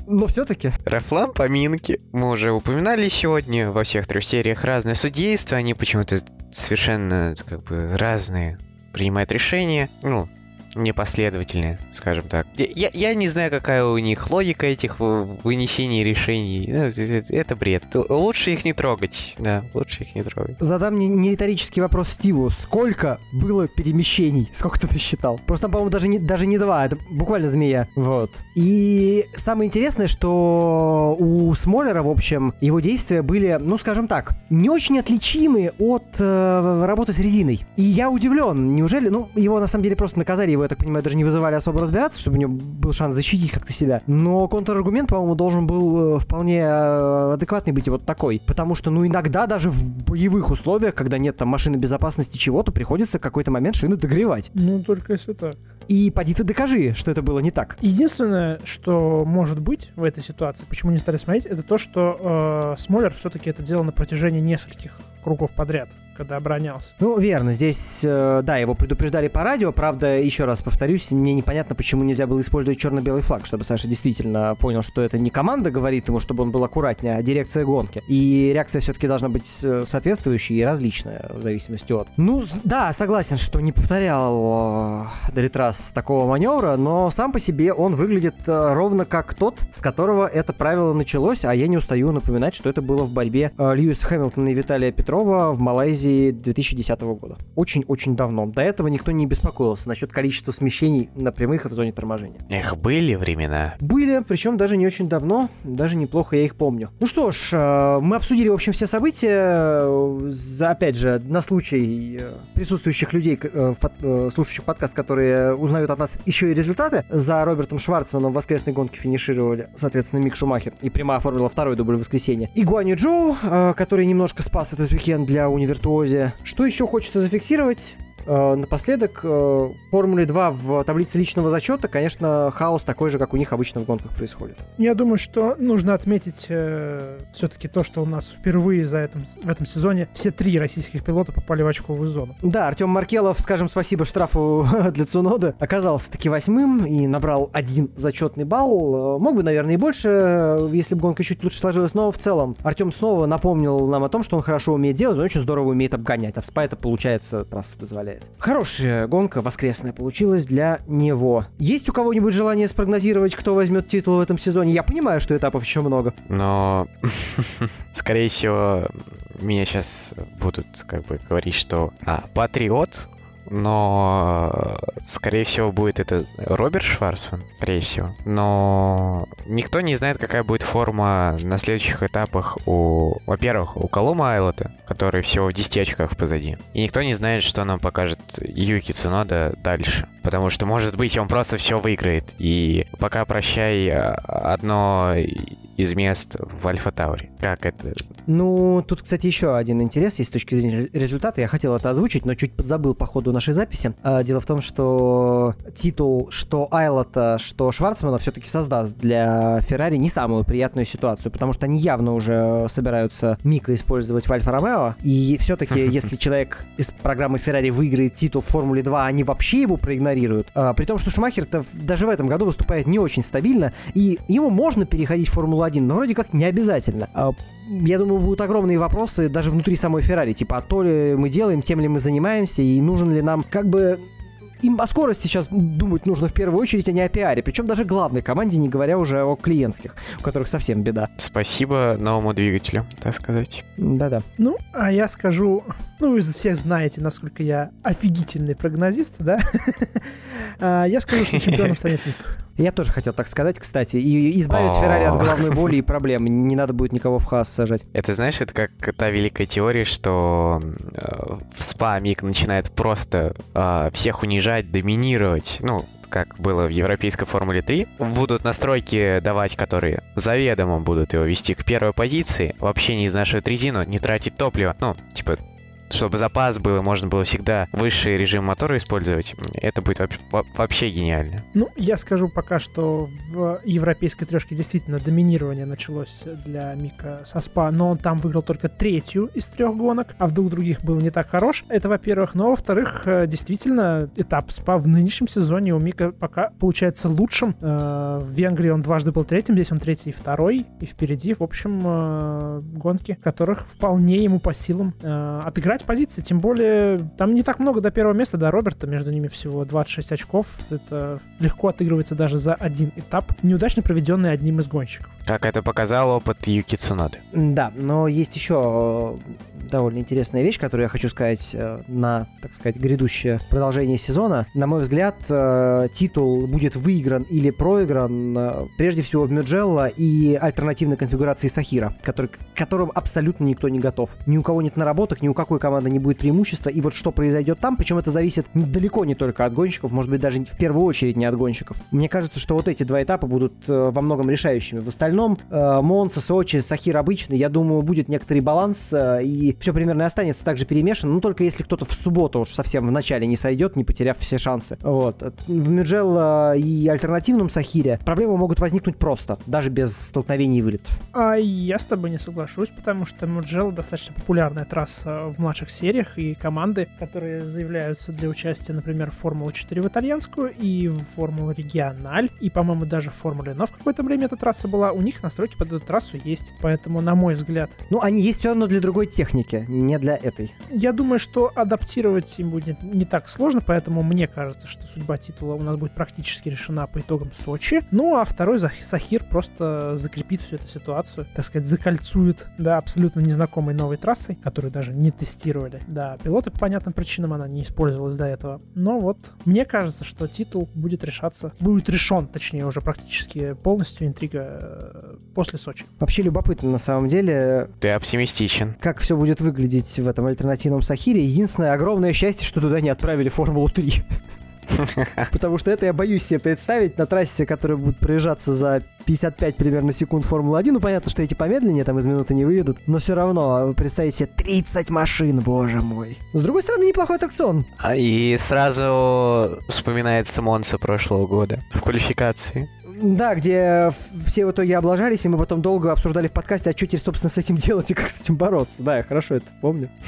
Но все-таки. Рафлам поминки. Мы уже упоминали сегодня во всех трех сериях разное судейство. Они почему-то совершенно как бы разные принимают решения. Ну, непоследовательные, скажем так. Я, я не знаю, какая у них логика этих вынесений решений. Ну, это, бред. Лучше их не трогать. Да, лучше их не трогать. Задам не, не риторический вопрос Стиву. Сколько было перемещений? Сколько ты насчитал? Просто по-моему, даже не, даже не два. Это буквально змея. Вот. И самое интересное, что у Смолера, в общем, его действия были, ну, скажем так, не очень отличимы от э, работы с резиной. И я удивлен. Неужели, ну, его на самом деле просто наказали, его я так понимаю, даже не вызывали особо разбираться, чтобы у него был шанс защитить как-то себя. Но контраргумент, по-моему, должен был э, вполне э, адекватный быть и вот такой. Потому что, ну, иногда даже в боевых условиях, когда нет там машины безопасности чего-то, приходится какой-то момент шины догревать. Ну, только если так. И поди ты докажи, что это было не так. Единственное, что может быть в этой ситуации, почему не стали смотреть, это то, что э, Смолер все-таки это делал на протяжении нескольких кругов подряд. когда оборонялся. Ну, верно. Здесь, э, да, его предупреждали по радио. Правда, еще раз повторюсь, мне непонятно, почему нельзя было использовать черно-белый флаг, чтобы Саша действительно понял, что это не команда говорит ему, чтобы он был аккуратнее, а дирекция гонки. И реакция все-таки должна быть э, соответствующей и различная, в зависимости от... Ну, да, согласен, что не повторял э, Делитрас такого маневра, но сам по себе он выглядит ровно как тот, с которого это правило началось, а я не устаю напоминать, что это было в борьбе Льюиса Хэмилтона и Виталия Петрова в Малайзии 2010 года. Очень-очень давно. До этого никто не беспокоился насчет количества смещений на прямых и в зоне торможения. Эх, были времена. Были, причем даже не очень давно, даже неплохо я их помню. Ну что ж, э, мы обсудили, в общем, все события. За, опять же, на случай э, присутствующих людей, э, слушающих подкаст, которые узнают от нас еще и результаты. За Робертом Шварцманом в воскресной гонке финишировали, соответственно, Мик Шумахер и прямо оформила второй дубль в воскресенье. И Гуанью Джоу, который немножко спас этот уикенд для универtuозе. Что еще хочется зафиксировать? Э, напоследок, э, Формуле 2 в таблице личного зачета, конечно, хаос такой же, как у них обычно в гонках происходит. Я думаю, что нужно отметить э, все-таки то, что у нас впервые за этом, в этом сезоне все три российских пилота попали в очковую зону. Да, Артем Маркелов, скажем спасибо штрафу для Цунода, оказался таки восьмым и набрал один зачетный балл. Э, мог бы, наверное, и больше, если бы гонка чуть лучше сложилась, но в целом Артем снова напомнил нам о том, что он хорошо умеет делать, он очень здорово умеет обгонять, а в спа это получается, раз дозволяет позволяет. Хорошая гонка воскресная получилась для него. Есть у кого-нибудь желание спрогнозировать, кто возьмет титул в этом сезоне? Я понимаю, что этапов еще много. Но, скорее всего, меня сейчас будут как бы говорить, что а, Патриот но, скорее всего, будет это Роберт Шварцман, скорее всего. Но никто не знает, какая будет форма на следующих этапах у, во-первых, у Колома Айлота, который всего в 10 очках позади. И никто не знает, что нам покажет Юки Цунода дальше. Потому что, может быть, он просто все выиграет. И пока прощай а, одно из мест в Альфа Тауре. Как это? Ну, тут, кстати, еще один интерес есть с точки зрения результата. Я хотел это озвучить, но чуть подзабыл по ходу нашей записи. А, дело в том, что титул что Айлота, что Шварцмана все-таки создаст для Феррари не самую приятную ситуацию, потому что они явно уже собираются Мика использовать в Альфа Ромео. И все-таки, если человек из программы Феррари выиграет титул в Формуле 2, они вообще его проигнорируют. А, при том, что Шумахер-то даже в этом году выступает не очень стабильно, и ему можно переходить в Формулу Формулу-1, но вроде как не обязательно. А, я думаю, будут огромные вопросы даже внутри самой Феррари. Типа, а то ли мы делаем, тем ли мы занимаемся, и нужен ли нам как бы им о скорости сейчас думать нужно в первую очередь, а не о пиаре. Причем даже главной команде, не говоря уже о клиентских, у которых совсем беда. Спасибо новому двигателю, так сказать. Да-да. Ну, а я скажу, ну, вы все знаете, насколько я офигительный прогнозист, да? А, я скажу, что чемпионом станет Ник. Я тоже хотел так сказать, кстати, и избавить Феррари от головной боли и проблем. Не надо будет никого в хас сажать. Это знаешь, это как та великая теория, что э, в СПА Мик начинает просто э, всех унижать, доминировать. Ну, как было в Европейской Формуле 3, будут настройки давать, которые заведомо будут его вести к первой позиции, вообще не изнашивать резину, не тратить топливо. Ну, типа, чтобы запас был, можно было всегда высший режим мотора использовать, это будет вообще гениально. Ну, я скажу пока, что в европейской трешке действительно доминирование началось для Мика со СПА, но он там выиграл только третью из трех гонок, а в двух других был не так хорош. Это, во-первых. Но, во-вторых, э, действительно, этап СПА в нынешнем сезоне у Мика пока получается лучшим. Э, в Венгрии он дважды был третьим, здесь он третий и второй, и впереди, в общем, э, гонки, которых вполне ему по силам отыграть менять позиции, тем более там не так много до первого места, до Роберта, между ними всего 26 очков. Это легко отыгрывается даже за один этап, неудачно проведенный одним из гонщиков. Как это показал опыт Юки Цуноды. Да, но есть еще э, довольно интересная вещь, которую я хочу сказать э, на, так сказать, грядущее продолжение сезона. На мой взгляд, э, титул будет выигран или проигран прежде всего в Мюджелло и альтернативной конфигурации Сахира, который, к которым абсолютно никто не готов. Ни у кого нет наработок, ни у какой команды не будет преимущества. И вот что произойдет там, причем это зависит далеко не только от гонщиков, может быть, даже в первую очередь не от гонщиков. Мне кажется, что вот эти два этапа будут во многом решающими. В остальном э, Монса, Сочи, Сахир обычный, я думаю, будет некоторый баланс, э, и и все примерно останется также перемешано, ну только если кто-то в субботу уж совсем в начале не сойдет, не потеряв все шансы. Вот. В Мюджелла и альтернативном Сахире проблемы могут возникнуть просто, даже без столкновений и вылетов. А я с тобой не соглашусь, потому что Мюджелла достаточно популярная трасса в младших сериях, и команды, которые заявляются для участия, например, в Формулу-4 в итальянскую и в Формулу Региональ, и, по-моему, даже в Формуле Но в какое-то время эта трасса была, у них настройки под эту трассу есть. Поэтому, на мой взгляд... Ну, они есть все равно для другой техники, не для этой. Я думаю, что адаптировать им будет не так сложно, поэтому мне кажется, что судьба титула у нас будет практически решена по итогам Сочи. Ну, а второй Сахир просто закрепит всю эту ситуацию, так сказать, закольцует, да, абсолютно незнакомой новой трассой, которую даже не тестировали. Да, пилоты по понятным причинам она не использовалась до этого. Но вот мне кажется, что титул будет решаться, будет решен, точнее, уже практически полностью интрига э, после Сочи. Вообще любопытно на самом деле. Ты оптимистичен. Как все будет выглядеть в этом альтернативном Сахире. Единственное огромное счастье, что туда не отправили Формулу 3. Потому что это я боюсь себе представить на трассе, которая будет проезжаться за 55 примерно секунд Формулы-1. Ну, понятно, что эти помедленнее там из минуты не выедут. Но все равно, представить себе 30 машин, боже мой. С другой стороны, неплохой аттракцион. А и сразу вспоминается Монса прошлого года в квалификации. Да, где все в итоге облажались, и мы потом долго обсуждали в подкасте, а что теперь, собственно, с этим делать и как с этим бороться. Да, я хорошо это помню.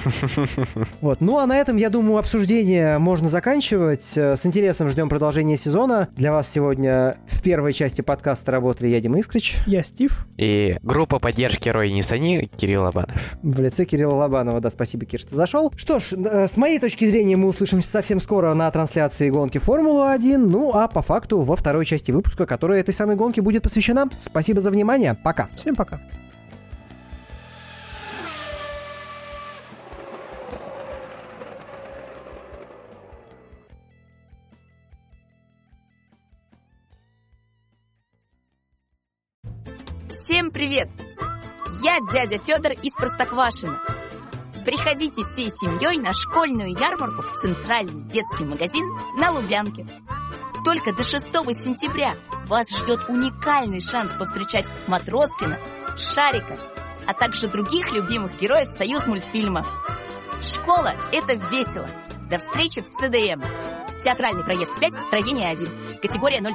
Вот. Ну, а на этом, я думаю, обсуждение можно заканчивать. Э, с интересом ждем продолжения сезона. Для вас сегодня в первой части подкаста работали я, Дима Искрич. Я Стив. И группа поддержки Рой Нисани Кирилл Лобанов. В лице Кирилла Лобанова, да, спасибо, Кир, что зашел. Что ж, э, с моей точки зрения, мы услышимся совсем скоро на трансляции гонки Формулы-1, ну а по факту во второй части выпуска, которая этой самой гонке будет посвящена. Спасибо за внимание. Пока. Всем пока. Всем привет! Я дядя Федор из Простоквашино. Приходите всей семьей на школьную ярмарку в центральный детский магазин на Лубянке. Только до 6 сентября вас ждет уникальный шанс повстречать Матроскина, Шарика, а также других любимых героев Союз мультфильма. Школа – это весело. До встречи в ЦДМ. Театральный проезд 5, строение 1. Категория 0+.